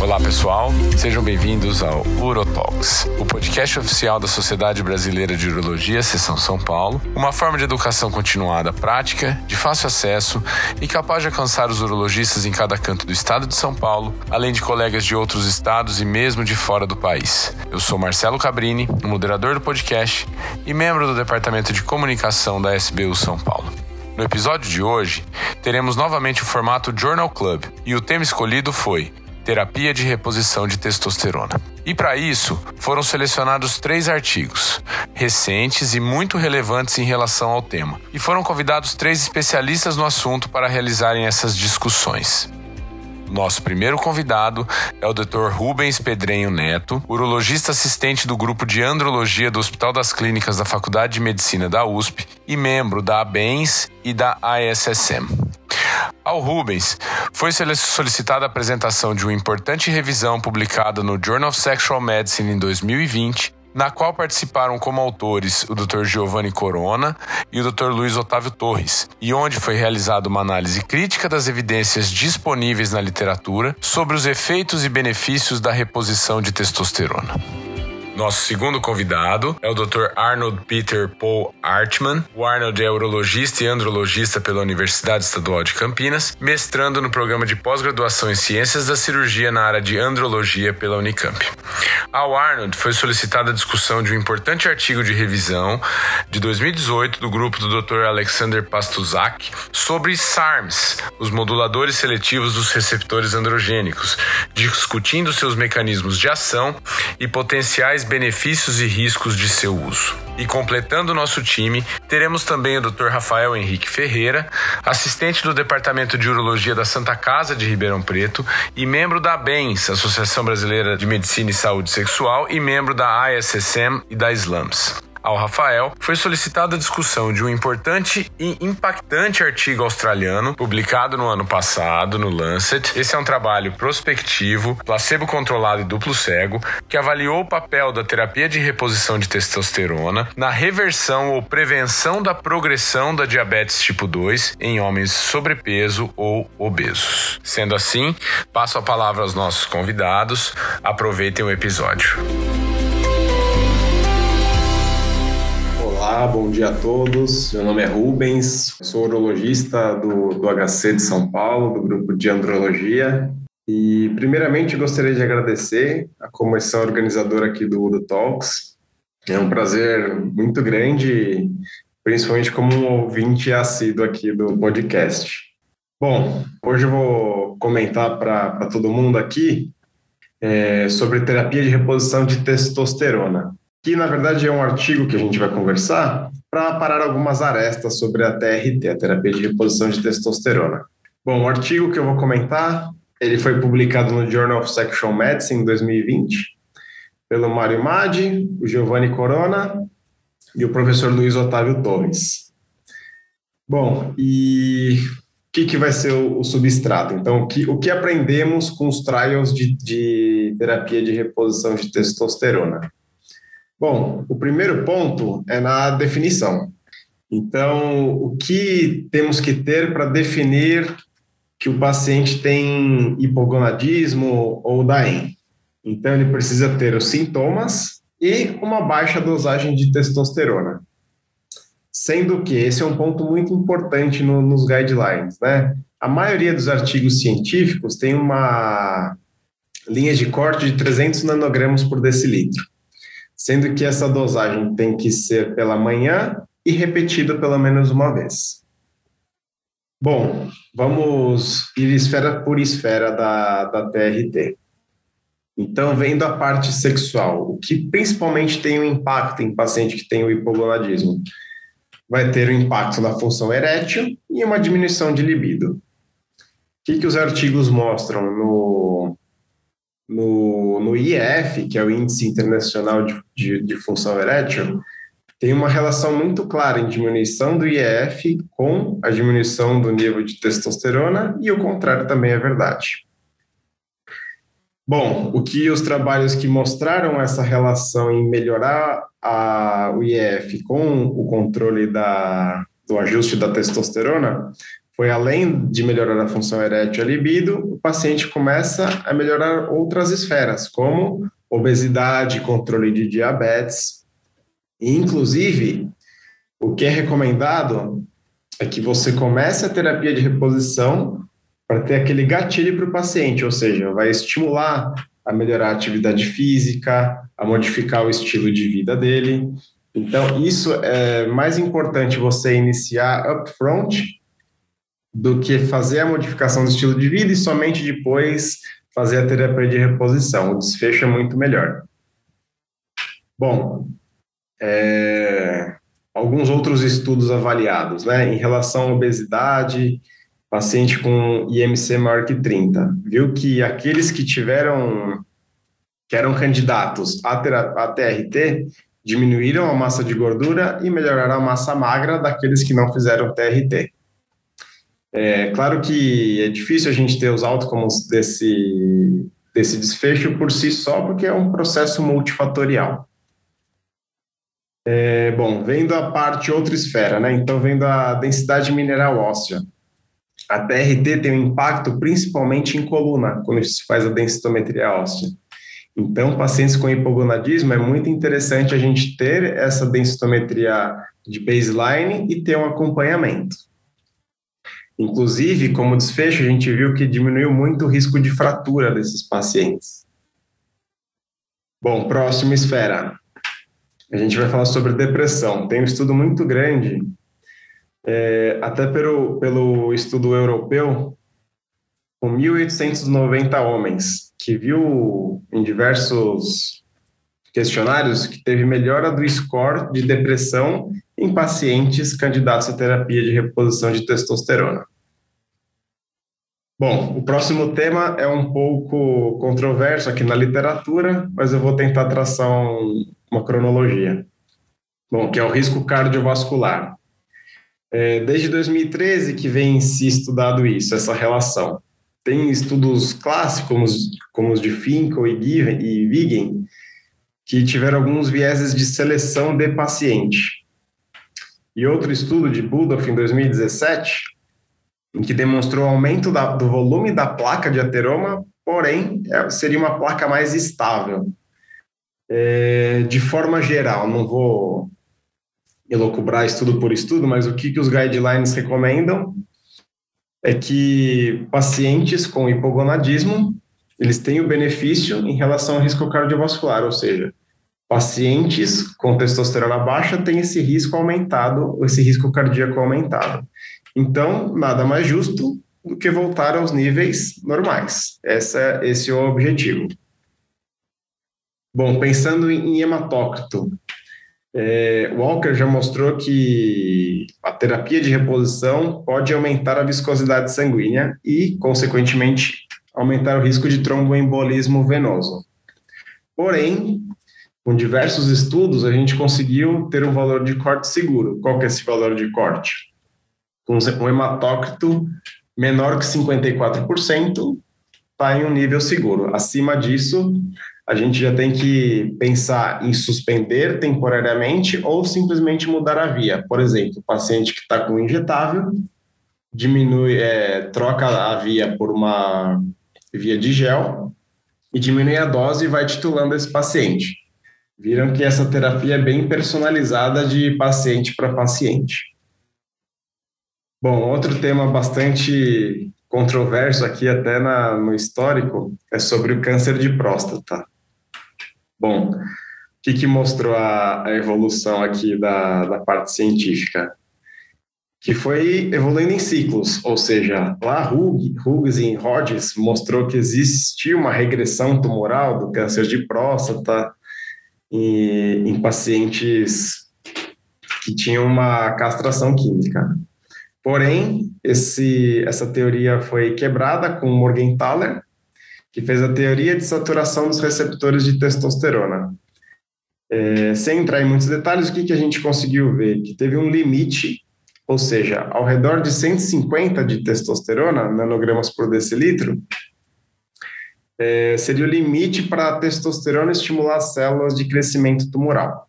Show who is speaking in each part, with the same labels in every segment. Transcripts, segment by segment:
Speaker 1: Olá pessoal, sejam bem-vindos ao UroTalks, o podcast oficial da Sociedade Brasileira de Urologia, Seção São Paulo, uma forma de educação continuada prática, de fácil acesso e capaz de alcançar os urologistas em cada canto do estado de São Paulo, além de colegas de outros estados e mesmo de fora do país. Eu sou Marcelo Cabrini, moderador do podcast e membro do Departamento de Comunicação da SBU São Paulo. No episódio de hoje, teremos novamente o formato Journal Club e o tema escolhido foi terapia de reposição de testosterona. E para isso, foram selecionados três artigos, recentes e muito relevantes em relação ao tema. E foram convidados três especialistas no assunto para realizarem essas discussões. Nosso primeiro convidado é o Dr. Rubens Pedrenho Neto, urologista assistente do grupo de andrologia do Hospital das Clínicas da Faculdade de Medicina da USP e membro da ABENS e da ASSM. Ao Rubens foi solicitada a apresentação de uma importante revisão publicada no Journal of Sexual Medicine em 2020, na qual participaram como autores o Dr. Giovanni Corona e o Dr. Luiz Otávio Torres, e onde foi realizada uma análise crítica das evidências disponíveis na literatura sobre os efeitos e benefícios da reposição de testosterona. Nosso segundo convidado é o Dr. Arnold Peter Paul Artman. O Arnold é urologista e andrologista pela Universidade Estadual de Campinas, mestrando no programa de pós-graduação em Ciências da Cirurgia na área de andrologia pela Unicamp. Ao Arnold foi solicitada a discussão de um importante artigo de revisão de 2018 do grupo do Dr. Alexander Pastuzak sobre SARMs, os moduladores seletivos dos receptores androgênicos, discutindo seus mecanismos de ação e potenciais benefícios e riscos de seu uso. E completando o nosso time, teremos também o Dr. Rafael Henrique Ferreira, assistente do Departamento de Urologia da Santa Casa de Ribeirão Preto e membro da ABENS, Associação Brasileira de Medicina e Saúde Sexual, e membro da ISSM e da SLAMS ao Rafael, foi solicitada a discussão de um importante e impactante artigo australiano publicado no ano passado no Lancet. Esse é um trabalho prospectivo, placebo controlado e duplo cego, que avaliou o papel da terapia de reposição de testosterona na reversão ou prevenção da progressão da diabetes tipo 2 em homens sobrepeso ou obesos. Sendo assim, passo a palavra aos nossos convidados. Aproveitem o episódio.
Speaker 2: Bom dia a todos. Meu nome é Rubens, sou urologista do, do HC de São Paulo, do grupo de andrologia. E, primeiramente, gostaria de agradecer a comissão organizadora aqui do Udo Talks. É um prazer muito grande, principalmente como um ouvinte assíduo aqui do podcast. Bom, hoje eu vou comentar para todo mundo aqui é, sobre terapia de reposição de testosterona que na verdade é um artigo que a gente vai conversar para parar algumas arestas sobre a TRT, a terapia de reposição de testosterona. Bom, o artigo que eu vou comentar, ele foi publicado no Journal of Sexual Medicine em 2020 pelo Mário Madi, o Giovanni Corona e o professor Luiz Otávio Torres. Bom, e o que, que vai ser o, o substrato? Então, o que, o que aprendemos com os trials de, de terapia de reposição de testosterona? Bom, o primeiro ponto é na definição. Então, o que temos que ter para definir que o paciente tem hipogonadismo ou DAEM? Então, ele precisa ter os sintomas e uma baixa dosagem de testosterona. Sendo que esse é um ponto muito importante no, nos guidelines, né? A maioria dos artigos científicos tem uma linha de corte de 300 nanogramas por decilitro sendo que essa dosagem tem que ser pela manhã e repetida pelo menos uma vez. Bom, vamos ir esfera por esfera da, da TRT. Então, vendo a parte sexual, o que principalmente tem um impacto em paciente que tem o hipogonadismo? Vai ter um impacto na função erétil e uma diminuição de libido. O que, que os artigos mostram no, no, no IEF, que é o Índice Internacional de, de, de Função Erétil, tem uma relação muito clara em diminuição do IEF com a diminuição do nível de testosterona e o contrário também é verdade. Bom, o que os trabalhos que mostraram essa relação em melhorar a, o IEF com o controle da, do ajuste da testosterona foi além de melhorar a função erétil e a libido, o paciente começa a melhorar outras esferas, como obesidade, controle de diabetes. E, inclusive, o que é recomendado é que você comece a terapia de reposição para ter aquele gatilho para o paciente, ou seja, vai estimular a melhorar a atividade física, a modificar o estilo de vida dele. Então, isso é mais importante você iniciar upfront do que fazer a modificação do estilo de vida e somente depois fazer a terapia de reposição. O desfecho é muito melhor. Bom, é, alguns outros estudos avaliados, né, em relação à obesidade, paciente com IMC maior que 30, viu que aqueles que tiveram, que eram candidatos a, a TRT, diminuíram a massa de gordura e melhoraram a massa magra daqueles que não fizeram TRT. É claro que é difícil a gente ter os outcomes desse, desse desfecho por si só, porque é um processo multifatorial. É, bom, vendo a parte outra esfera, né? Então, vendo a densidade mineral óssea. A TRT tem um impacto principalmente em coluna, quando se faz a densitometria óssea. Então, pacientes com hipogonadismo, é muito interessante a gente ter essa densitometria de baseline e ter um acompanhamento. Inclusive, como desfecho, a gente viu que diminuiu muito o risco de fratura desses pacientes. Bom, próxima esfera. A gente vai falar sobre depressão. Tem um estudo muito grande, é, até pelo, pelo estudo europeu, com 1.890 homens, que viu em diversos questionários que teve melhora do score de depressão em pacientes candidatos à terapia de reposição de testosterona. Bom, o próximo tema é um pouco controverso aqui na literatura, mas eu vou tentar traçar um, uma cronologia. Bom, que é o risco cardiovascular. É, desde 2013 que vem se estudado isso, essa relação. Tem estudos clássicos, como os, como os de Finkel e, Given, e Wigen, que tiveram alguns vieses de seleção de paciente. E outro estudo de Budolf em 2017, em que demonstrou aumento da, do volume da placa de ateroma, porém é, seria uma placa mais estável. É, de forma geral, não vou elocubrar estudo por estudo, mas o que, que os guidelines recomendam é que pacientes com hipogonadismo eles têm o benefício em relação ao risco cardiovascular, ou seja, pacientes com testosterona baixa têm esse risco aumentado, esse risco cardíaco aumentado. Então, nada mais justo do que voltar aos níveis normais. Essa, esse é o objetivo. Bom, pensando em hematócrito, é, Walker já mostrou que a terapia de reposição pode aumentar a viscosidade sanguínea e, consequentemente, aumentar o risco de tromboembolismo venoso. Porém, com diversos estudos, a gente conseguiu ter um valor de corte seguro. Qual que é esse valor de corte? Com um hematócrito menor que 54%, está em um nível seguro. Acima disso, a gente já tem que pensar em suspender temporariamente ou simplesmente mudar a via. Por exemplo, o paciente que está com injetável diminui, é, troca a via por uma via de gel e diminui a dose e vai titulando esse paciente viram que essa terapia é bem personalizada de paciente para paciente. Bom, outro tema bastante controverso aqui até na, no histórico é sobre o câncer de próstata. Bom, o que, que mostrou a, a evolução aqui da, da parte científica? que foi evoluindo em ciclos, ou seja, lá Hughes e Rhodes mostrou que existia uma regressão tumoral do câncer de próstata em, em pacientes que tinham uma castração química. Porém, esse, essa teoria foi quebrada com Morgenthaler, que fez a teoria de saturação dos receptores de testosterona. É, sem entrar em muitos detalhes, o que, que a gente conseguiu ver? Que teve um limite, ou seja, ao redor de 150 de testosterona, nanogramas por decilitro, é, seria o limite para a testosterona estimular as células de crescimento tumoral.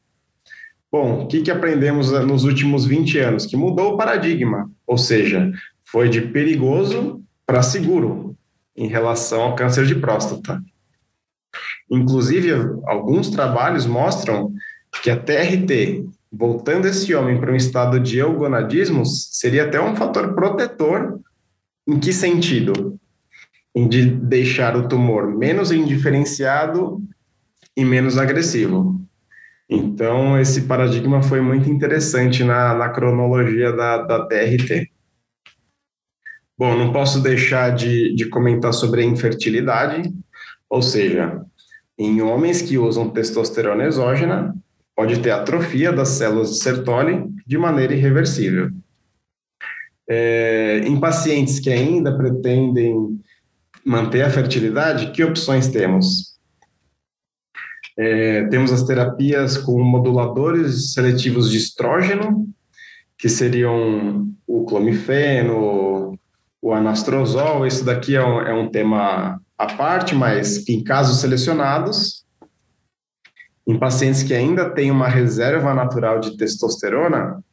Speaker 2: Bom, o que, que aprendemos nos últimos 20 anos? Que mudou o paradigma, ou seja, foi de perigoso para seguro em relação ao câncer de próstata. Inclusive, alguns trabalhos mostram que a TRT, voltando esse homem para um estado de eugonadismo, seria até um fator protetor. Em que sentido? De deixar o tumor menos indiferenciado e menos agressivo. Então, esse paradigma foi muito interessante na, na cronologia da, da. Bom, não posso deixar de, de comentar sobre a infertilidade, ou seja, em homens que usam testosterona exógena, pode ter atrofia das células de Sertoli de maneira irreversível. É, em pacientes que ainda pretendem manter a fertilidade, que opções temos? É, temos as terapias com moduladores seletivos de estrógeno, que seriam o clomifeno, o anastrozol. Isso daqui é um, é um tema à parte, mas em casos selecionados, em pacientes que ainda têm uma reserva natural de testosterona,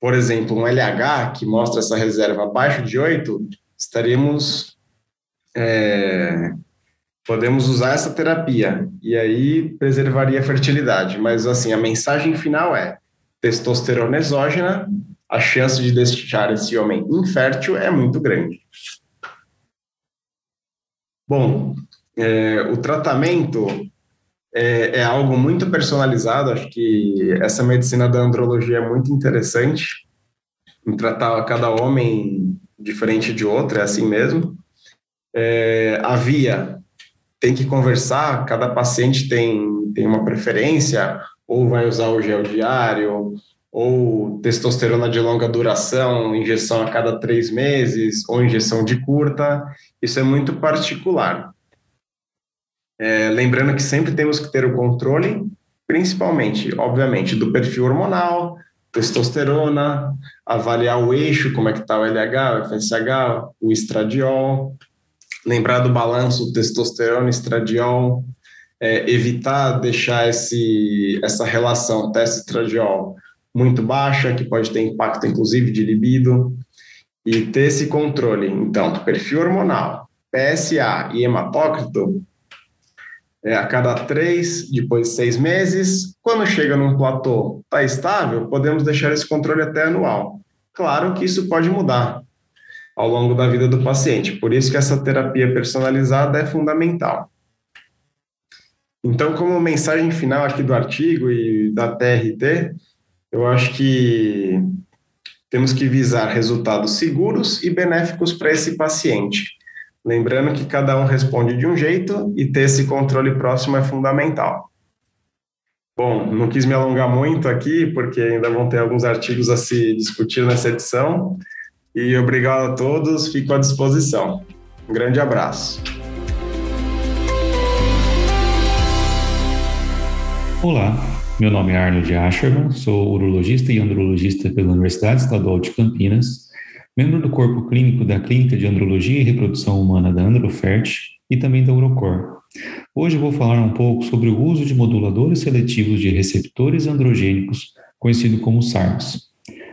Speaker 2: por exemplo, um LH que mostra essa reserva abaixo de 8, estaríamos é, podemos usar essa terapia e aí preservaria a fertilidade. Mas assim, a mensagem final é: testosterona exógena, a chance de deixar esse homem infértil é muito grande. Bom, é, o tratamento é, é, algo muito personalizado. Acho que essa medicina da andrologia é muito interessante em tratar cada homem diferente de outro, é assim mesmo. É, a via tem que conversar, cada paciente tem, tem uma preferência, ou vai usar o gel diário, ou testosterona de longa duração, injeção a cada três meses, ou injeção de curta, isso é muito particular. É, lembrando que sempre temos que ter o controle, principalmente, obviamente, do perfil hormonal, testosterona, avaliar o eixo, como é que está o LH, o FSH, o estradiol, lembrar do balanço testosterona estradiol, é, evitar deixar esse, essa relação teste-estradiol muito baixa, que pode ter impacto inclusive de libido, e ter esse controle, então, perfil hormonal, PSA e hematócrito, é, a cada três, depois seis meses. Quando chega num platô, está estável, podemos deixar esse controle até anual. Claro que isso pode mudar ao longo da vida do paciente. Por isso que essa terapia personalizada é fundamental. Então, como mensagem final aqui do artigo e da TRT, eu acho que temos que visar resultados seguros e benéficos para esse paciente. Lembrando que cada um responde de um jeito e ter esse controle próximo é fundamental. Bom, não quis me alongar muito aqui, porque ainda vão ter alguns artigos a se discutir nessa edição, e obrigado a todos, fico à disposição. Um grande abraço.
Speaker 3: Olá, meu nome é Arnold Asherman, sou urologista e andrologista pela Universidade Estadual de Campinas, membro do corpo clínico da Clínica de Andrologia e Reprodução Humana da Androfert e também da Urocor. Hoje vou falar um pouco sobre o uso de moduladores seletivos de receptores androgênicos, conhecido como SARMs.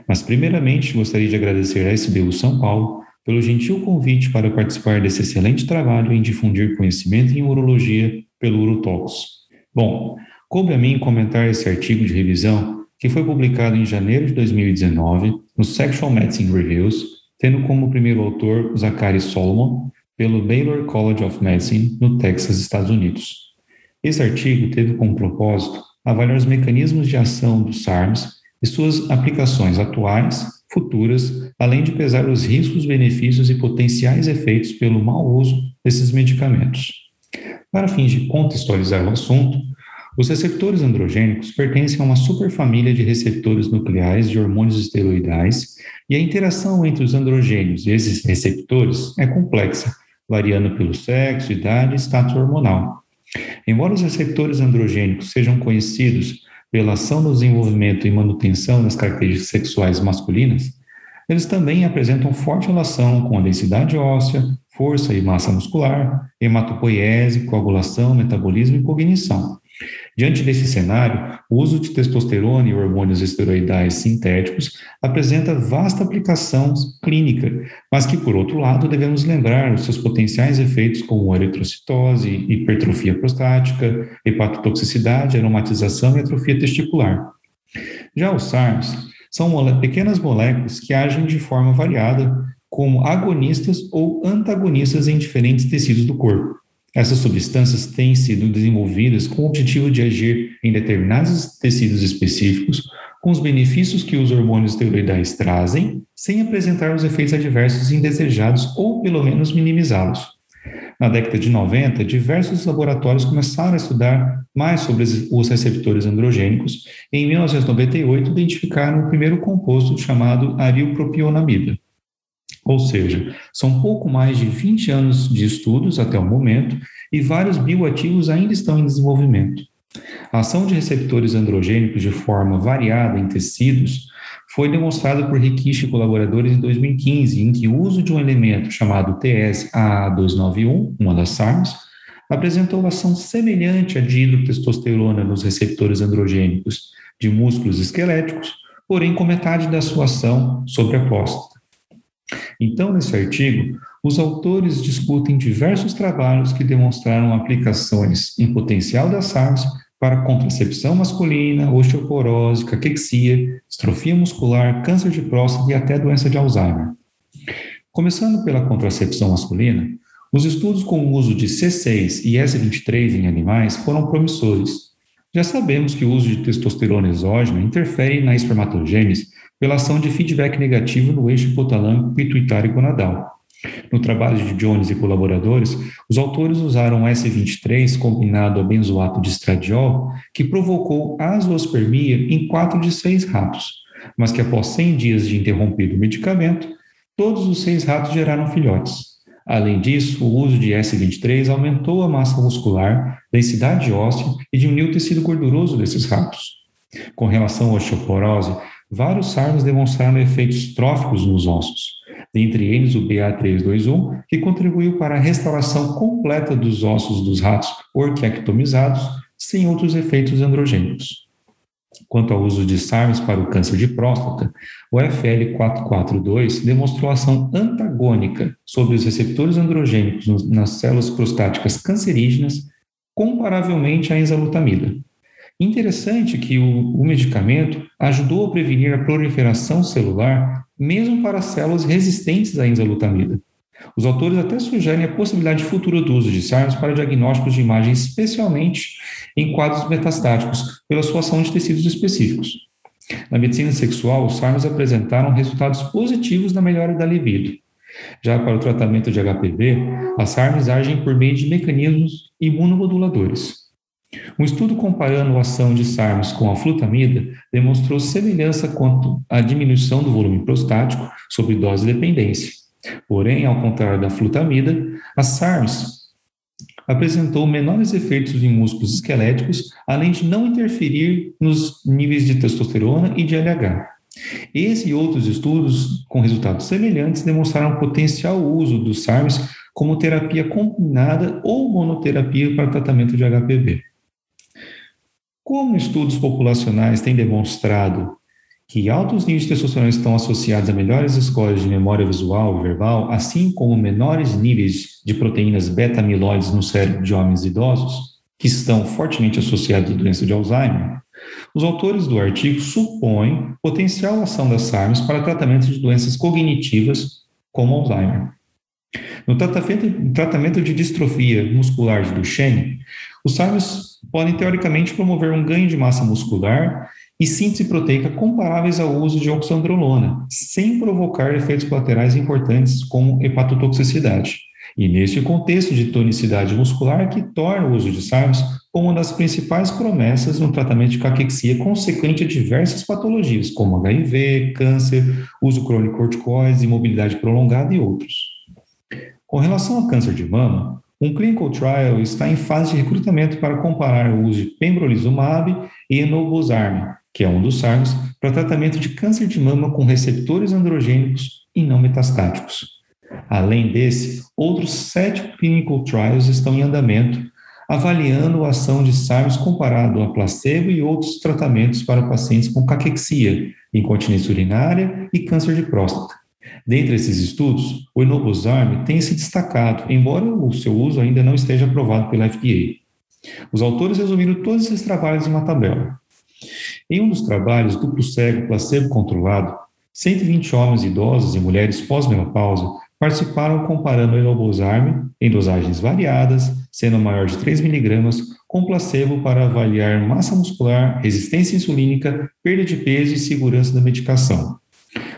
Speaker 3: Mas, primeiramente, gostaria de agradecer à SBU São Paulo pelo gentil convite para participar desse excelente trabalho em difundir conhecimento em urologia pelo Urotalks. Bom, coube a mim comentar esse artigo de revisão que foi publicado em janeiro de 2019 no Sexual Medicine Reviews, tendo como primeiro autor Zachary Solomon, pelo Baylor College of Medicine, no Texas, Estados Unidos. Esse artigo teve como propósito avaliar os mecanismos de ação dos SARMs e suas aplicações atuais, futuras, além de pesar os riscos, benefícios e potenciais efeitos pelo mau uso desses medicamentos. Para fins de contextualizar o assunto, os receptores androgênicos pertencem a uma superfamília de receptores nucleares de hormônios esteroidais e a interação entre os androgênios e esses receptores é complexa, variando pelo sexo, idade e status hormonal. Embora os receptores androgênicos sejam conhecidos pela ação no desenvolvimento e manutenção das características sexuais masculinas, eles também apresentam forte relação com a densidade óssea, força e massa muscular, hematopoiese, coagulação, metabolismo e cognição. Diante desse cenário, o uso de testosterona e hormônios esteroidais sintéticos apresenta vasta aplicação clínica, mas que, por outro lado, devemos lembrar os seus potenciais efeitos como eritrocitose, hipertrofia prostática, hepatotoxicidade, aromatização e atrofia testicular. Já os SARMs são pequenas moléculas que agem de forma variada como agonistas ou antagonistas em diferentes tecidos do corpo. Essas substâncias têm sido desenvolvidas com o objetivo de agir em determinados tecidos específicos, com os benefícios que os hormônios esteroidais trazem, sem apresentar os efeitos adversos indesejados ou, pelo menos, minimizá-los. Na década de 90, diversos laboratórios começaram a estudar mais sobre os receptores androgênicos e, em 1998, identificaram o primeiro composto chamado arilpropionamida. Ou seja, são pouco mais de 20 anos de estudos até o momento e vários bioativos ainda estão em desenvolvimento. A ação de receptores androgênicos de forma variada em tecidos foi demonstrada por Rikishi e colaboradores em 2015, em que o uso de um elemento chamado TS-AA291, uma das SARMs, apresentou ação semelhante à de hidrotestosterona nos receptores androgênicos de músculos esqueléticos, porém com metade da sua ação sobre a próstata. Então, nesse artigo, os autores discutem diversos trabalhos que demonstraram aplicações em potencial das SARS para contracepção masculina, osteoporose, caquexia, distrofia muscular, câncer de próstata e até doença de Alzheimer. Começando pela contracepção masculina, os estudos com o uso de C6 e S23 em animais foram promissores. Já sabemos que o uso de testosterona exógena interfere na espermatogênese pela ação de feedback negativo no eixo hipotalâmico pituitário gonadal. No trabalho de Jones e colaboradores, os autores usaram S23 combinado a benzoato de estradiol, que provocou azoospermia em quatro de seis ratos, mas que após 100 dias de interrompido o medicamento, todos os seis ratos geraram filhotes. Além disso, o uso de S23 aumentou a massa muscular, densidade óssea e diminuiu o tecido gorduroso desses ratos. Com relação à osteoporose, vários SARMs demonstraram efeitos tróficos nos ossos, dentre eles o BA321, que contribuiu para a restauração completa dos ossos dos ratos orquiectomizados, sem outros efeitos androgênicos. Quanto ao uso de SARMs para o câncer de próstata, o FL442 demonstrou ação antagônica sobre os receptores androgênicos nas células prostáticas cancerígenas, comparavelmente à enzalutamida. Interessante que o, o medicamento ajudou a prevenir a proliferação celular, mesmo para células resistentes à enzalutamida. Os autores até sugerem a possibilidade futura do uso de SARMs para diagnósticos de imagem, especialmente em quadros metastáticos, pela sua ação de tecidos específicos. Na medicina sexual, os SARMs apresentaram resultados positivos na melhora da libido. Já para o tratamento de HPV, as SARMs agem por meio de mecanismos imunomoduladores. Um estudo comparando a ação de SARMs com a flutamida demonstrou semelhança quanto à diminuição do volume prostático sob dose dependência. Porém, ao contrário da flutamida, a SARMs apresentou menores efeitos em músculos esqueléticos, além de não interferir nos níveis de testosterona e de LH. Esse e outros estudos com resultados semelhantes demonstraram potencial uso dos SARMs como terapia combinada ou monoterapia para tratamento de HPV. Como estudos populacionais têm demonstrado que altos níveis de testosterona estão associados a melhores scores de memória visual e verbal, assim como menores níveis de proteínas beta-amiloides no cérebro de homens idosos, que estão fortemente associados à doença de Alzheimer, os autores do artigo supõem potencial ação das SARMs para tratamento de doenças cognitivas como Alzheimer. No tratamento de distrofia muscular de Duchenne, os SARMs podem teoricamente promover um ganho de massa muscular e síntese proteica comparáveis ao uso de oxandrolona, sem provocar efeitos colaterais importantes como hepatotoxicidade. E neste contexto de tonicidade muscular que torna o uso de SARMs uma das principais promessas no tratamento de caquexia consequente a diversas patologias, como HIV, câncer, uso crônico de corticoides, imobilidade prolongada e outros. Com relação ao câncer de mama, um clinical trial está em fase de recrutamento para comparar o uso de pembrolizumab e enobosarm, que é um dos SARMs, para tratamento de câncer de mama com receptores androgênicos e não metastáticos. Além desse, outros sete clinical trials estão em andamento, avaliando a ação de SARMs comparado a placebo e outros tratamentos para pacientes com caquexia, incontinência urinária e câncer de próstata. Dentre esses estudos, o enobosarm tem se destacado, embora o seu uso ainda não esteja aprovado pela FDA. Os autores resumiram todos esses trabalhos em uma tabela. Em um dos trabalhos, duplo cego, placebo controlado, 120 homens idosos e mulheres pós-menopausa participaram comparando o enobosarm em dosagens variadas, sendo maior de 3 mg, com placebo para avaliar massa muscular, resistência insulínica, perda de peso e segurança da medicação.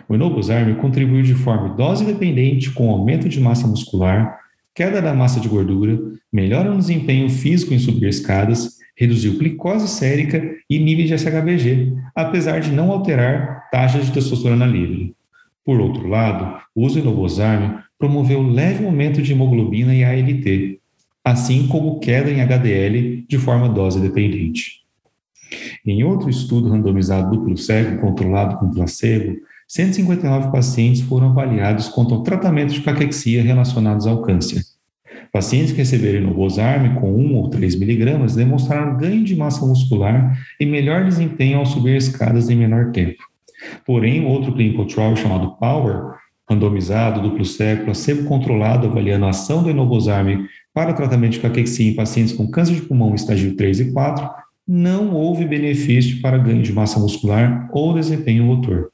Speaker 3: O enobosarm contribuiu de forma dose dependente com aumento de massa muscular, queda da massa de gordura, melhora no desempenho físico em subir escadas, reduziu glicose sérica e níveis de SHBG, apesar de não alterar taxas de testosterona livre. Por outro lado, o uso do enobosarm promoveu leve aumento de hemoglobina e ALT, assim como queda em HDL de forma dose dependente. Em outro estudo randomizado duplo cego controlado com placebo, 159 pacientes foram avaliados quanto ao tratamento de caquexia relacionados ao câncer. Pacientes que receberam enobosarm com 1 ou 3 miligramas demonstraram ganho de massa muscular e melhor desempenho ao subir escadas em menor tempo. Porém, outro clinical trial chamado POWER, randomizado, duplo cego, placebo controlado, avaliando a ação do enobosarm para tratamento de caquexia em pacientes com câncer de pulmão estágio 3 e 4, não houve benefício para ganho de massa muscular ou desempenho motor.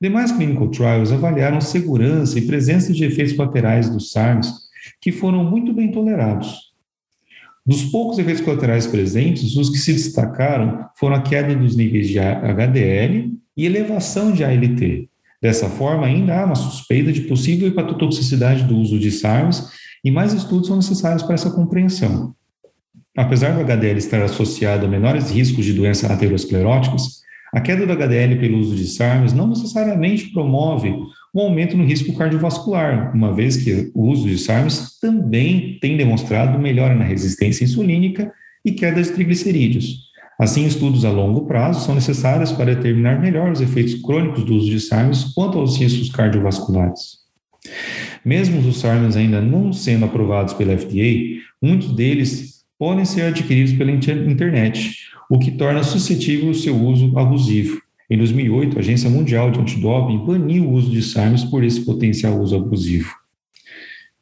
Speaker 3: Demais clinical trials avaliaram segurança e presença de efeitos colaterais dos SARMs que foram muito bem tolerados. Dos poucos efeitos colaterais presentes, os que se destacaram foram a queda dos níveis de HDL e elevação de ALT. Dessa forma, ainda há uma suspeita de possível hepatotoxicidade do uso de SARMs e mais estudos são necessários para essa compreensão. Apesar do HDL estar associado a menores riscos de doenças ateroscleróticas, a queda do HDL pelo uso de SARMs não necessariamente promove um aumento no risco cardiovascular, uma vez que o uso de SARMs também tem demonstrado melhora na resistência insulínica e queda de triglicerídeos. Assim, estudos a longo prazo são necessários para determinar melhor os efeitos crônicos do uso de SARMs quanto aos riscos cardiovasculares. Mesmo os SARMs ainda não sendo aprovados pela FDA, muitos deles podem ser adquiridos pela internet, o que torna suscetível o seu uso abusivo. Em 2008, a Agência Mundial de Antidoping baniu o uso de SARMs por esse potencial uso abusivo.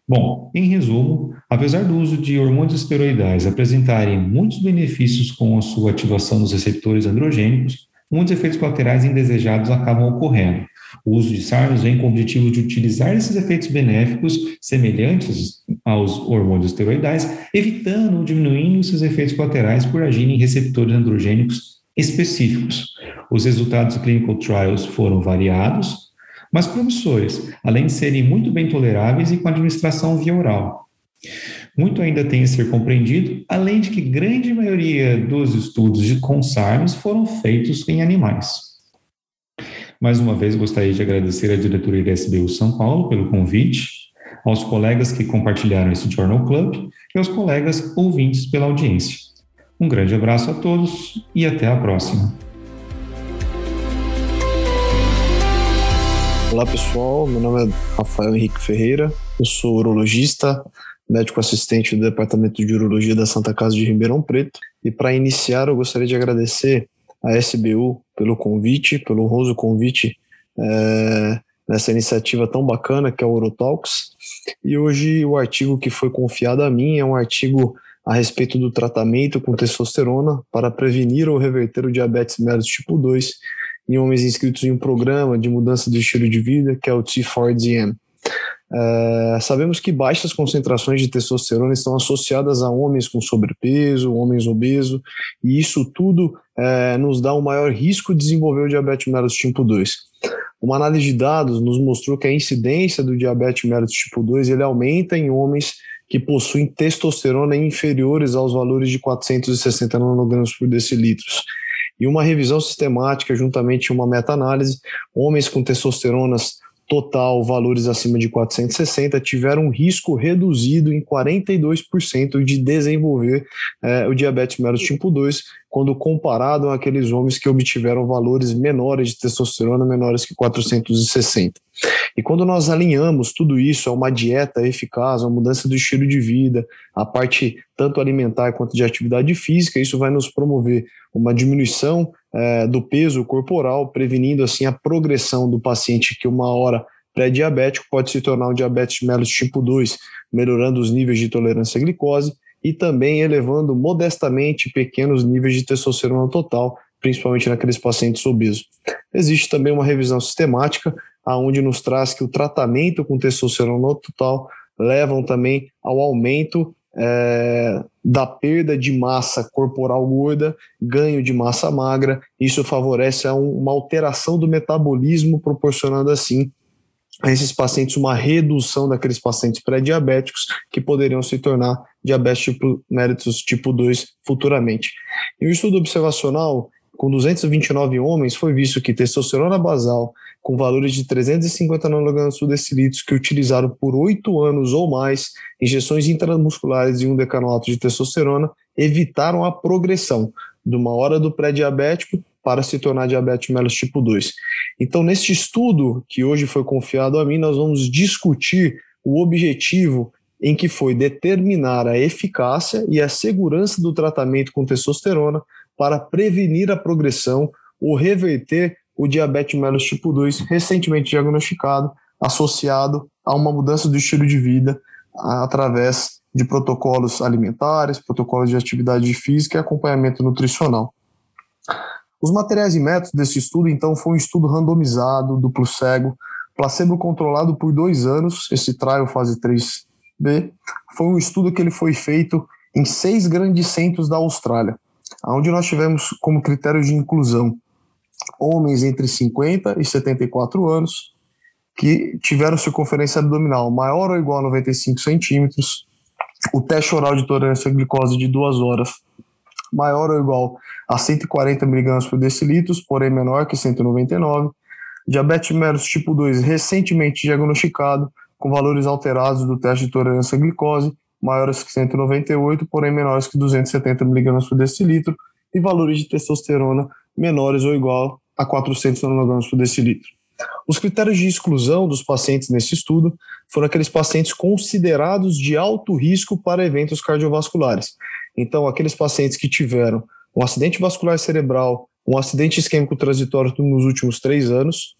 Speaker 3: Bom, em resumo, apesar do uso de hormônios esteroidais apresentarem muitos benefícios com a sua ativação nos receptores androgênicos, muitos efeitos colaterais indesejados acabam ocorrendo. O uso de SARMs vem com o objetivo de utilizar esses efeitos benéficos semelhantes aos hormônios esteroidais, evitando ou diminuindo esses efeitos colaterais por agirem em receptores androgênicos específicos. Os resultados do clinical trials foram variados, mas promissores, além de serem muito bem toleráveis e com administração via oral. Muito ainda tem a ser compreendido, além de que grande maioria dos estudos de SARMs foram feitos em animais. Mais uma vez, gostaria de agradecer à diretoria da SBU São Paulo pelo convite, aos colegas que compartilharam esse Journal Club e aos colegas ouvintes pela audiência. Um grande abraço a todos e até a próxima.
Speaker 4: Olá pessoal, meu nome é Rafael Henrique Ferreira, eu sou urologista, médico assistente do Departamento de Urologia da Santa Casa de Ribeirão Preto. E para iniciar, eu gostaria de agradecer a SBU pelo convite, pelo honroso convite é, nessa iniciativa tão bacana que é o Urotalks. E hoje o artigo que foi confiado a mim é um artigo a respeito do tratamento com testosterona para prevenir ou reverter o diabetes mellitus tipo 2 em homens inscritos em um programa de mudança de estilo de vida que é o T4DM. É, sabemos que baixas concentrações de testosterona estão associadas a homens com sobrepeso, homens obesos, e isso tudo é, nos dá um maior risco de desenvolver o diabetes mellitus tipo 2. Uma análise de dados nos mostrou que a incidência do diabetes mellitus tipo 2 ele aumenta em homens que possuem testosterona inferiores aos valores de 460 nanogramas por decilitro. E uma revisão sistemática, juntamente uma meta-análise, homens com testosteronas total valores acima de 460 tiveram um risco reduzido em 42% de desenvolver é, o diabetes mellitus tipo 2, quando comparado àqueles homens que obtiveram valores menores de testosterona, menores que 460. E quando nós alinhamos tudo isso a uma dieta eficaz, a mudança do estilo de vida, a parte tanto alimentar quanto de atividade física, isso vai nos promover uma diminuição é, do peso corporal, prevenindo assim a progressão do paciente que uma hora pré-diabético pode se tornar um diabetes mellitus tipo 2, melhorando os níveis de tolerância à glicose e também elevando modestamente pequenos níveis de testosterona total, principalmente naqueles pacientes obesos. Existe também uma revisão sistemática, aonde nos traz que o tratamento com testosterona total levam também ao aumento é, da perda de massa corporal gorda, ganho de massa magra. Isso favorece uma alteração do metabolismo, proporcionando assim a esses pacientes uma redução daqueles pacientes pré-diabéticos que poderiam se tornar diabetes tipo, mellitus tipo 2 futuramente. Em um estudo observacional, com 229 homens, foi visto que testosterona basal com valores de 350 nanogramas por decilitro que utilizaram por oito anos ou mais injeções intramusculares de um decanoato de testosterona evitaram a progressão de uma hora do pré-diabético para se tornar diabetes mellitus tipo 2. Então, neste estudo que hoje foi confiado a mim, nós vamos discutir o objetivo em que foi determinar a eficácia e a segurança do tratamento com testosterona para prevenir a progressão ou reverter o diabetes mellitus tipo 2 recentemente diagnosticado, associado a uma mudança do estilo de vida através de protocolos alimentares, protocolos de atividade física e acompanhamento nutricional. Os materiais e métodos desse estudo, então, foi um estudo randomizado, duplo cego, placebo controlado por dois anos, esse trial fase 3B. Foi um estudo que ele foi feito em seis grandes centros da Austrália, onde nós tivemos como critério de inclusão homens entre 50 e 74 anos que tiveram circunferência abdominal maior ou igual a 95 centímetros, o teste oral de tolerância à glicose de duas horas maior ou igual a 140 mg por decilitro, porém menor que 199, diabetes mellitus tipo 2 recentemente diagnosticado com valores alterados do teste de tolerância à glicose, maiores que 198, porém menores que 270 mg por decilitro, e valores de testosterona menores ou igual a 400 nanogramas por decilitro. Os critérios de exclusão dos pacientes nesse estudo foram aqueles pacientes considerados de alto risco para eventos cardiovasculares. Então, aqueles pacientes que tiveram um acidente vascular cerebral, um acidente isquêmico transitório nos últimos três anos,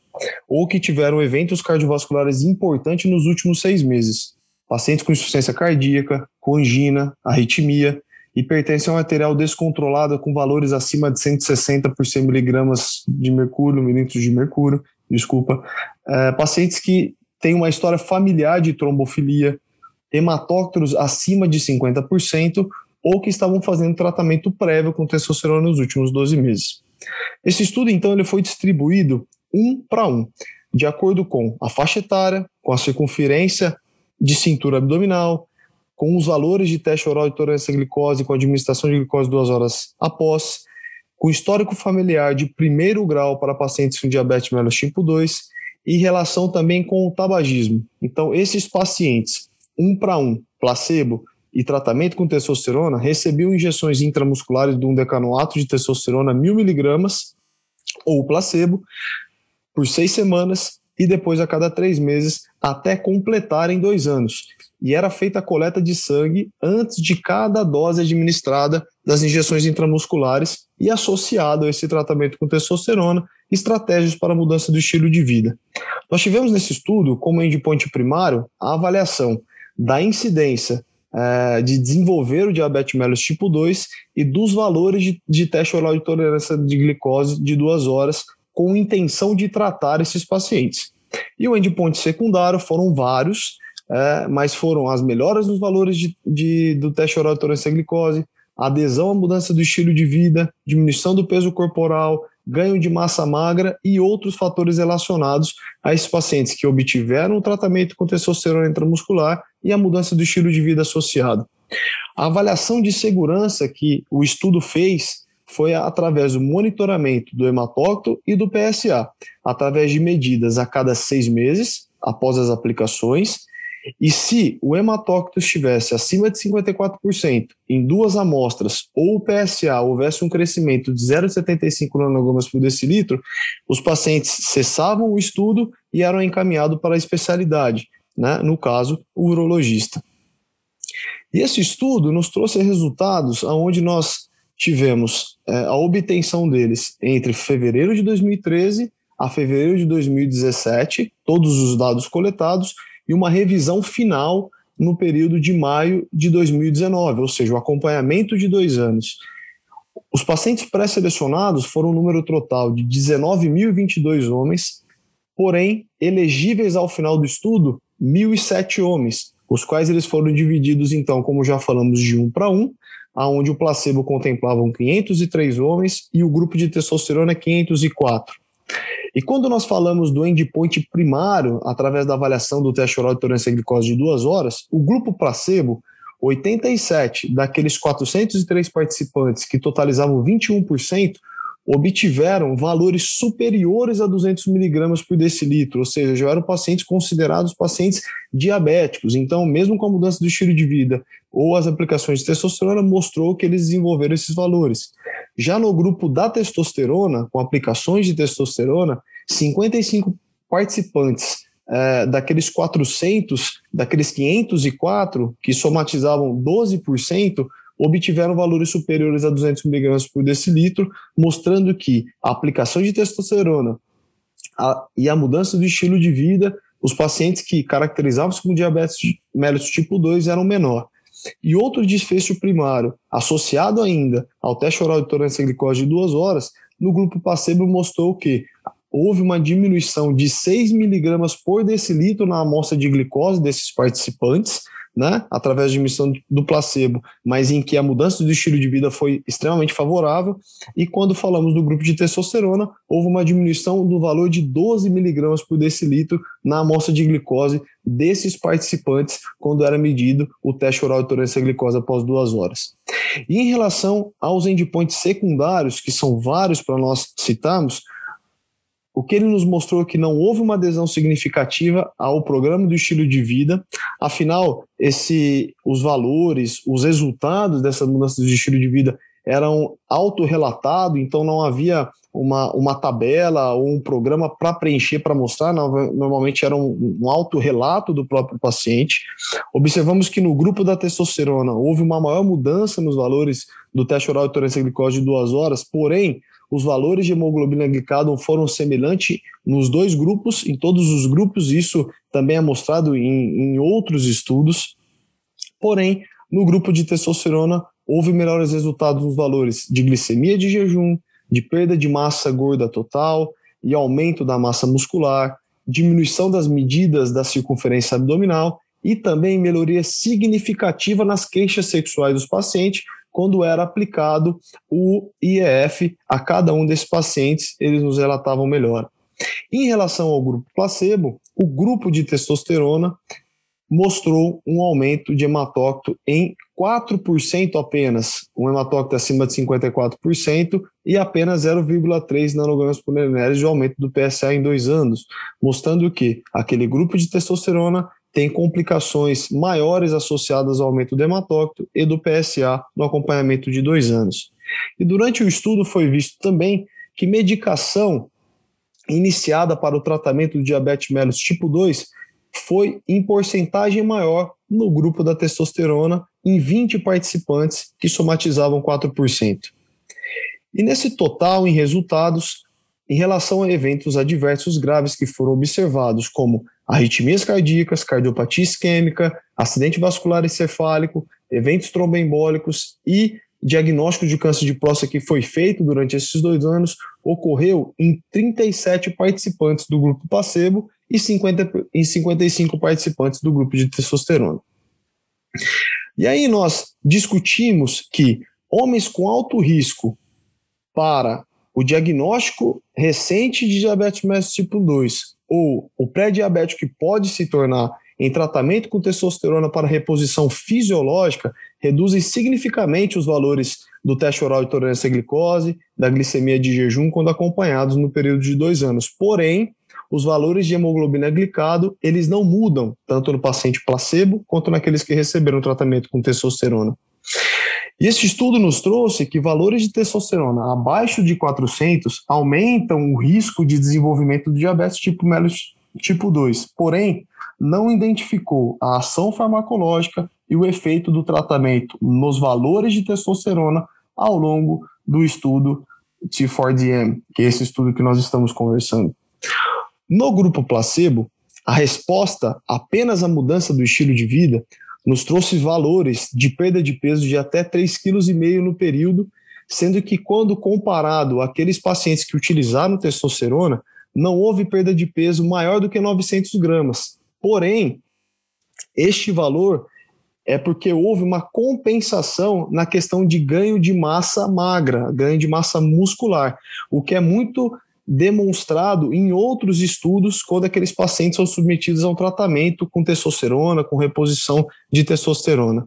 Speaker 4: ou que tiveram eventos cardiovasculares importantes nos últimos seis meses. Pacientes com insuficiência cardíaca, com angina, arritmia, hipertensão arterial descontrolada com valores acima de 160 por 100 miligramas de mercúrio, mililitros de mercúrio, desculpa, é, pacientes que têm uma história familiar de trombofilia, hematóctoros acima de 50% ou que estavam fazendo tratamento prévio com testosterona nos últimos 12 meses. Esse estudo, então, ele foi distribuído um para um, de acordo com a faixa etária, com a circunferência de cintura abdominal, com os valores de teste oral de tolerância à glicose com administração de glicose duas horas após, com histórico familiar de primeiro grau para pacientes com diabetes mellitus tipo 2 e relação também com o tabagismo. Então, esses pacientes, um para um, placebo e tratamento com testosterona, recebiam injeções intramusculares de um decanoato de testosterona mil miligramas ou placebo por seis semanas e depois a cada três meses até completarem dois anos e era feita a coleta de sangue antes de cada dose administrada das injeções intramusculares e associado a esse tratamento com testosterona, estratégias para mudança do estilo de vida. Nós tivemos nesse estudo, como endpoint primário, a avaliação da incidência é, de desenvolver o diabetes mellitus tipo 2 e dos valores de, de teste oral de tolerância de glicose de duas horas com intenção de tratar esses pacientes. E o endpoint secundário foram vários, é, mas foram as melhoras nos valores de, de, do teste oral de tolerância à glicose, adesão à mudança do estilo de vida, diminuição do peso corporal, ganho de massa magra e outros fatores relacionados a esses pacientes que obtiveram o tratamento com testosterona intramuscular e a mudança do estilo de vida associado. A avaliação de segurança que o estudo fez foi através do monitoramento do hematócrito e do PSA, através de medidas a cada seis meses, após as aplicações, e se o hematócrito estivesse acima de 54% em duas amostras ou o PSA houvesse um crescimento de 0,75 nanogramas por decilitro, os pacientes cessavam o estudo e eram encaminhados para a especialidade, né? no caso, o urologista. E esse estudo nos trouxe resultados onde nós tivemos é, a obtenção deles entre fevereiro de 2013 a fevereiro de 2017, todos os dados coletados, e uma revisão final no período de maio de 2019, ou seja, o acompanhamento de dois anos. Os pacientes pré-selecionados foram um número total de 19.022 homens, porém, elegíveis ao final do estudo, 1.007 homens, os quais eles foram divididos, então, como já falamos, de um para um, aonde o placebo contemplavam 503 homens e o grupo de testosterona 504. E quando nós falamos do endpoint primário, através da avaliação do teste oral de tolerância à glicose de duas horas, o grupo placebo, 87 daqueles 403 participantes que totalizavam 21%, obtiveram valores superiores a 200 miligramas por decilitro, ou seja, já eram pacientes considerados pacientes diabéticos. Então, mesmo com a mudança do estilo de vida ou as aplicações de testosterona, mostrou que eles desenvolveram esses valores. Já no grupo da testosterona, com aplicações de testosterona, 55 participantes é, daqueles 400, daqueles 504 que somatizavam 12%, obtiveram valores superiores a 200 mg por decilitro, mostrando que a aplicação de testosterona a, e a mudança do estilo de vida, os pacientes que caracterizavam-se com diabetes mellitus tipo 2 eram menor. E outro desfecho primário, associado ainda ao teste oral de tolerância à glicose de duas horas, no grupo placebo mostrou que houve uma diminuição de 6 miligramas por decilitro na amostra de glicose desses participantes, né, através de emissão do placebo, mas em que a mudança do estilo de vida foi extremamente favorável. E quando falamos do grupo de testosterona, houve uma diminuição do valor de 12 miligramas por decilitro na amostra de glicose desses participantes quando era medido o teste oral de tolerância à glicose após duas horas. E em relação aos endpoints secundários, que são vários para nós citarmos, o que ele nos mostrou é que não houve uma adesão significativa ao programa do estilo de vida. Afinal, esse, os valores, os resultados dessa mudança de estilo de vida eram autorrelatados, então não havia uma, uma tabela ou um programa para preencher, para mostrar, normalmente era um, um autorrelato do próprio paciente. Observamos que no grupo da testosterona houve uma maior mudança nos valores do teste oral de tolerância glicose de duas horas, porém, os valores de hemoglobina glicada foram semelhantes nos dois grupos, em todos os grupos, isso também é mostrado em, em outros estudos. Porém, no grupo de testosterona, houve melhores resultados nos valores de glicemia de jejum, de perda de massa gorda total e aumento da massa muscular, diminuição das medidas da circunferência abdominal e também melhoria significativa nas queixas sexuais dos pacientes, quando era aplicado o IEF a cada um desses pacientes, eles nos relatavam melhor. Em relação ao grupo placebo, o grupo de testosterona mostrou um aumento de hematócrito em 4% apenas, um hematócrito acima de 54% e apenas 0,3 nanogramas por mililitro de aumento do PSA em dois anos, mostrando que aquele grupo de testosterona tem complicações maiores associadas ao aumento do hematócrito e do PSA no acompanhamento de dois anos. E durante o estudo foi visto também que medicação iniciada para o tratamento do diabetes mellitus tipo 2 foi em porcentagem maior no grupo da testosterona em 20 participantes que somatizavam 4%. E nesse total, em resultados, em relação a eventos adversos graves que foram observados, como arritmias cardíacas, cardiopatia isquêmica, acidente vascular encefálico, eventos tromboembólicos e diagnóstico de câncer de próstata que foi feito durante esses dois anos ocorreu em 37 participantes do grupo placebo e 50, em 55 participantes do grupo de testosterona. E aí nós discutimos que homens com alto risco para o diagnóstico recente de diabetes mellitus tipo 2 ou o pré-diabético que pode se tornar em tratamento com testosterona para reposição fisiológica, reduzem significativamente os valores do teste oral de tolerância à glicose, da glicemia de jejum, quando acompanhados no período de dois anos. Porém, os valores de hemoglobina glicado, eles não mudam, tanto no paciente placebo quanto naqueles que receberam tratamento com testosterona. E esse estudo nos trouxe que valores de testosterona abaixo de 400 aumentam o risco de desenvolvimento do diabetes tipo Mellitus tipo 2, porém, não identificou a ação farmacológica e o efeito do tratamento nos valores de testosterona ao longo do estudo T4DM, que é esse estudo que nós estamos conversando. No grupo placebo, a resposta apenas à mudança do estilo de vida nos trouxe valores de perda de peso de até 3,5 kg no período, sendo que quando comparado àqueles pacientes que utilizaram testosterona, não houve perda de peso maior do que 900 gramas. Porém, este valor é porque houve uma compensação na questão de ganho de massa magra, ganho de massa muscular, o que é muito demonstrado em outros estudos quando aqueles pacientes são submetidos a um tratamento com testosterona, com reposição de testosterona.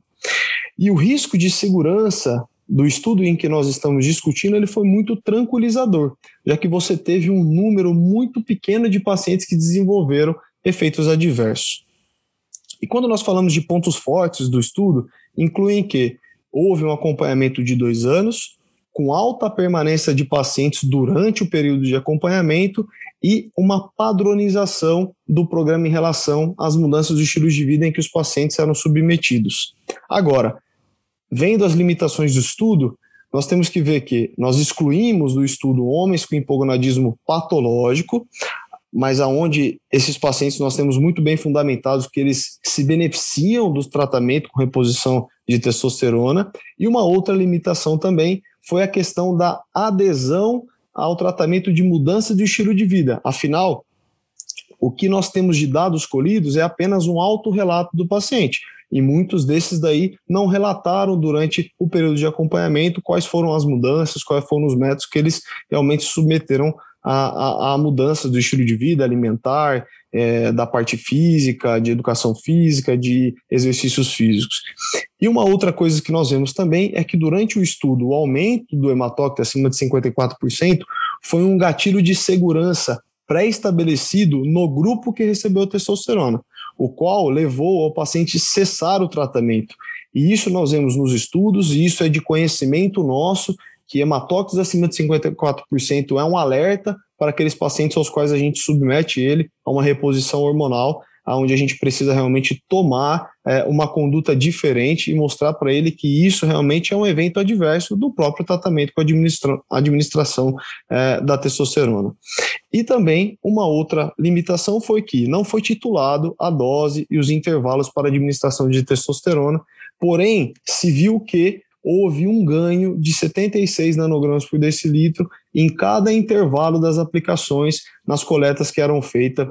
Speaker 4: E o risco de segurança do estudo em que nós estamos discutindo, ele foi muito tranquilizador, já que você teve um número muito pequeno de pacientes que desenvolveram efeitos adversos. E quando nós falamos de pontos fortes do estudo, incluem que houve um acompanhamento de dois anos, com alta permanência de pacientes durante o período de acompanhamento e uma padronização do programa em relação às mudanças de estilo de vida em que os pacientes eram submetidos. Agora, vendo as limitações do estudo, nós temos que ver que nós excluímos do estudo homens com hipogonadismo patológico, mas aonde esses pacientes nós temos muito bem fundamentados que eles se beneficiam do tratamento com reposição de testosterona, e uma outra limitação também foi a questão da adesão ao tratamento de mudança de estilo de vida. Afinal, o que nós temos de dados colhidos é apenas um autorrelato do paciente. E muitos desses daí não relataram durante o período de acompanhamento quais foram as mudanças, quais foram os métodos que eles realmente submeteram a, a, a mudanças do estilo de vida alimentar, é, da parte física, de educação física, de exercícios físicos. E uma outra coisa que nós vemos também é que durante o estudo, o aumento do hematócrito acima de 54% foi um gatilho de segurança pré-estabelecido no grupo que recebeu testosterona, o qual levou ao paciente cessar o tratamento. E isso nós vemos nos estudos, e isso é de conhecimento nosso, que hematócritos acima de 54% é um alerta para aqueles pacientes aos quais a gente submete ele a uma reposição hormonal, onde a gente precisa realmente tomar é, uma conduta diferente e mostrar para ele que isso realmente é um evento adverso do próprio tratamento com a administra administração é, da testosterona. E também uma outra limitação foi que não foi titulado a dose e os intervalos para administração de testosterona, porém se viu que houve um ganho de 76 nanogramas por decilitro em cada intervalo das aplicações nas coletas que eram feitas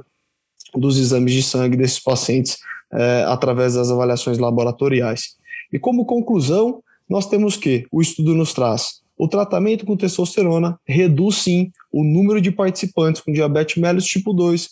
Speaker 4: dos exames de sangue desses pacientes é, através das avaliações laboratoriais. E como conclusão, nós temos que o estudo nos traz o tratamento com testosterona reduz sim o número de participantes com diabetes mellitus tipo 2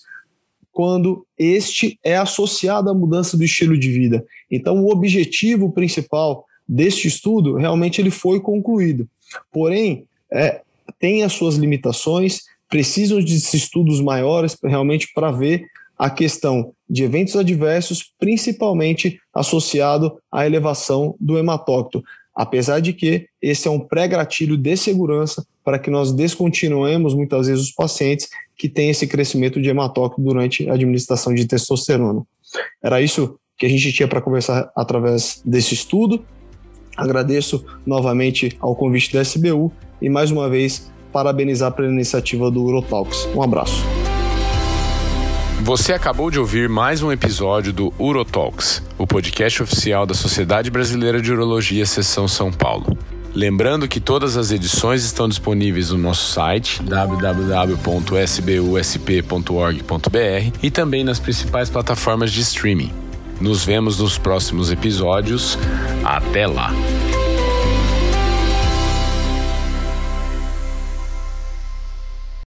Speaker 4: quando este é associado à mudança do estilo de vida. Então, o objetivo principal deste estudo, realmente ele foi concluído. Porém, é, tem as suas limitações, precisam de estudos maiores realmente para ver a questão de eventos adversos, principalmente associado à elevação do hematócrito. Apesar de que esse é um pré-gratilho de segurança para que nós descontinuemos muitas vezes os pacientes que têm esse crescimento de hematócrito durante a administração de testosterona. Era isso que a gente tinha para conversar através desse estudo. Agradeço novamente ao convite da SBU e mais uma vez parabenizar pela iniciativa do Urotalks. Um abraço.
Speaker 1: Você acabou de ouvir mais um episódio do Urotalks, o podcast oficial da Sociedade Brasileira de Urologia Seção São Paulo. Lembrando que todas as edições estão disponíveis no nosso site www.sbusp.org.br e também nas principais plataformas de streaming. Nos vemos nos próximos episódios. Até lá!